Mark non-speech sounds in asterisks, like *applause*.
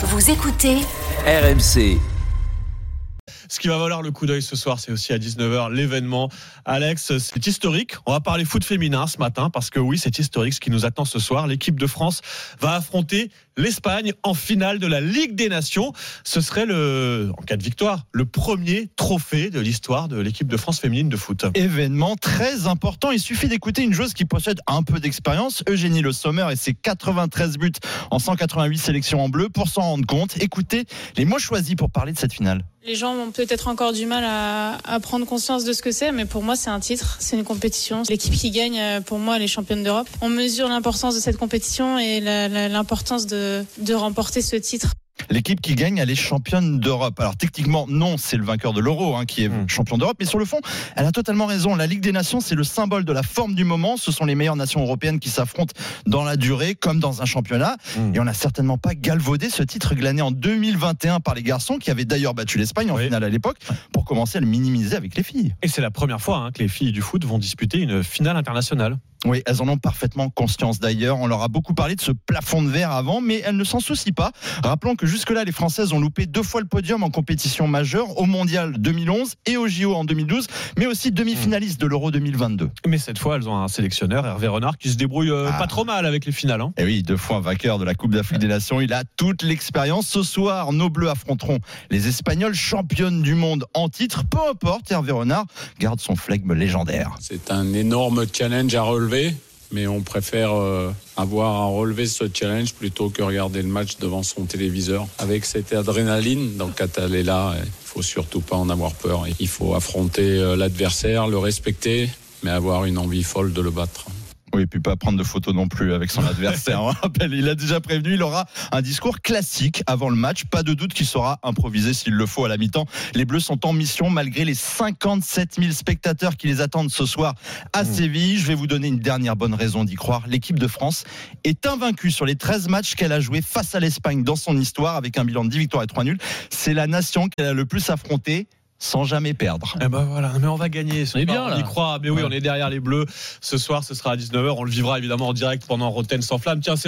Vous écoutez RMC. Ce qui va valoir le coup d'œil ce soir, c'est aussi à 19h l'événement. Alex, c'est historique. On va parler foot féminin ce matin parce que oui, c'est historique ce qui nous attend ce soir. L'équipe de France va affronter l'Espagne en finale de la Ligue des Nations. Ce serait le, en cas de victoire, le premier trophée de l'histoire de l'équipe de France féminine de foot. Événement très important. Il suffit d'écouter une joueuse qui possède un peu d'expérience, Eugénie Le Sommer et ses 93 buts en 188 sélections en bleu pour s'en rendre compte. Écoutez les mots choisis pour parler de cette finale. Les gens peut-être encore du mal à, prendre conscience de ce que c'est, mais pour moi, c'est un titre, c'est une compétition. L'équipe qui gagne, pour moi, elle est championne d'Europe. On mesure l'importance de cette compétition et l'importance de remporter ce titre. L'équipe qui gagne, elle est championne d'Europe. Alors techniquement, non, c'est le vainqueur de l'Euro hein, qui est mmh. champion d'Europe. Mais sur le fond, elle a totalement raison. La Ligue des Nations, c'est le symbole de la forme du moment. Ce sont les meilleures nations européennes qui s'affrontent dans la durée, comme dans un championnat. Mmh. Et on n'a certainement pas galvaudé ce titre glané en 2021 par les garçons, qui avaient d'ailleurs battu l'Espagne en oui. finale à l'époque, pour commencer à le minimiser avec les filles. Et c'est la première fois hein, que les filles du foot vont disputer une finale internationale. Oui, elles en ont parfaitement conscience d'ailleurs. On leur a beaucoup parlé de ce plafond de verre avant, mais elles ne s'en soucient pas. Rappelons que jusque-là, les Françaises ont loupé deux fois le podium en compétition majeure, au Mondial 2011 et au JO en 2012, mais aussi demi-finalistes de l'Euro 2022. Mais cette fois, elles ont un sélectionneur, Hervé Renard, qui se débrouille euh, ah. pas trop mal avec les finales. Hein. Et oui, deux fois vainqueur de la Coupe d'Afrique des Nations. Il a toute l'expérience. Ce soir, nos Bleus affronteront les Espagnols, championnes du monde en titre. Peu importe, Hervé Renard garde son flegme légendaire. C'est un énorme challenge à relever mais on préfère euh, avoir à relever ce challenge plutôt que regarder le match devant son téléviseur avec cette adrénaline. Donc quand elle est là, il faut surtout pas en avoir peur. Il faut affronter euh, l'adversaire, le respecter, mais avoir une envie folle de le battre. Oui, et puis pas prendre de photos non plus avec son *laughs* adversaire. On rappelle, il a déjà prévenu, il aura un discours classique avant le match. Pas de doute qu'il saura improviser s'il le faut à la mi-temps. Les Bleus sont en mission malgré les 57 000 spectateurs qui les attendent ce soir à Séville. Je vais vous donner une dernière bonne raison d'y croire. L'équipe de France est invaincue sur les 13 matchs qu'elle a joués face à l'Espagne dans son histoire avec un bilan de 10 victoires et 3 nuls. C'est la nation qu'elle a le plus affrontée sans jamais perdre. Eh ben voilà, mais on va gagner. Ce on est bien là. On y croit. Mais oui, ouais. on est derrière les Bleus. Ce soir, ce sera à 19h. On le vivra évidemment en direct pendant Rotten sans flamme. Tiens, c'est